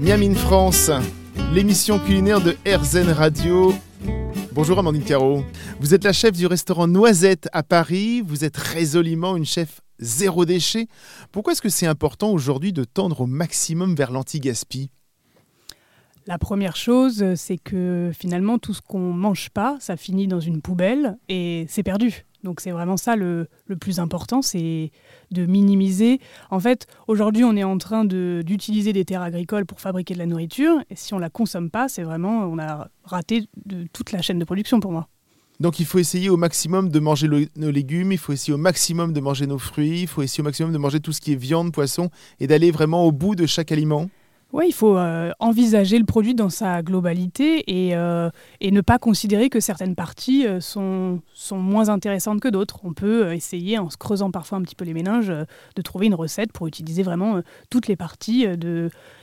Miam in France, l'émission culinaire de RZN Radio. Bonjour Amandine Caro. Vous êtes la chef du restaurant Noisette à Paris. Vous êtes résolument une chef zéro déchet. Pourquoi est-ce que c'est important aujourd'hui de tendre au maximum vers l'anti-gaspi? La première chose, c'est que finalement, tout ce qu'on mange pas, ça finit dans une poubelle et c'est perdu. Donc c'est vraiment ça le, plus important, c'est de minimiser. En fait, aujourd'hui, on est en train d'utiliser des terres agricoles pour fabriquer de la nourriture, et si on la consomme pas, c'est vraiment, on a raté toute la chaîne de production pour moi. Donc il faut essayer au maximum de manger nos légumes, il faut essayer au maximum de manger nos fruits, il faut essayer au maximum de manger tout ce qui est viande, poisson, et d'aller vraiment au bout de chaque aliment. Oui, il faut euh, envisager le produit dans sa globalité et, euh, et ne pas considérer que certaines parties euh, sont, sont moins intéressantes que d'autres. On peut essayer, en se creusant parfois un petit peu les méninges, de trouver une recette pour utiliser vraiment toutes les parties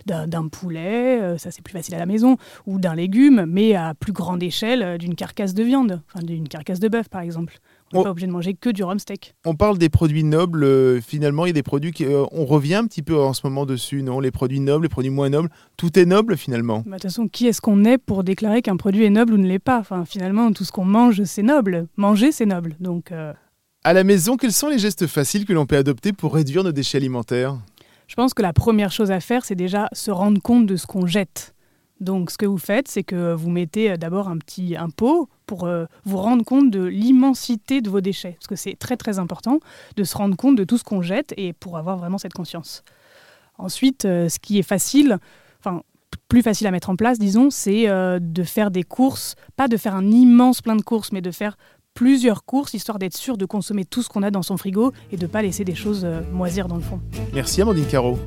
d'un poulet, ça c'est plus facile à la maison, ou d'un légume, mais à plus grande échelle d'une carcasse de viande, enfin d'une carcasse de bœuf par exemple. On n'est pas obligé de manger que du rhum steak. On parle des produits nobles. Finalement, il y a des produits qui. On revient un petit peu en ce moment dessus, non? Les produits nobles, les produits moins nobles. Tout est noble finalement. Bah, de toute façon, qui est-ce qu'on est pour déclarer qu'un produit est noble ou ne l'est pas? Enfin, finalement, tout ce qu'on mange, c'est noble. Manger, c'est noble. Donc. Euh, à la maison, quels sont les gestes faciles que l'on peut adopter pour réduire nos déchets alimentaires? Je pense que la première chose à faire, c'est déjà se rendre compte de ce qu'on jette. Donc, ce que vous faites, c'est que vous mettez d'abord un petit un pot pour euh, vous rendre compte de l'immensité de vos déchets. Parce que c'est très très important de se rendre compte de tout ce qu'on jette et pour avoir vraiment cette conscience. Ensuite, euh, ce qui est facile, plus facile à mettre en place, disons, c'est euh, de faire des courses, pas de faire un immense plein de courses, mais de faire plusieurs courses, histoire d'être sûr de consommer tout ce qu'on a dans son frigo et de ne pas laisser des choses moisir dans le fond. Merci Amandine Caro.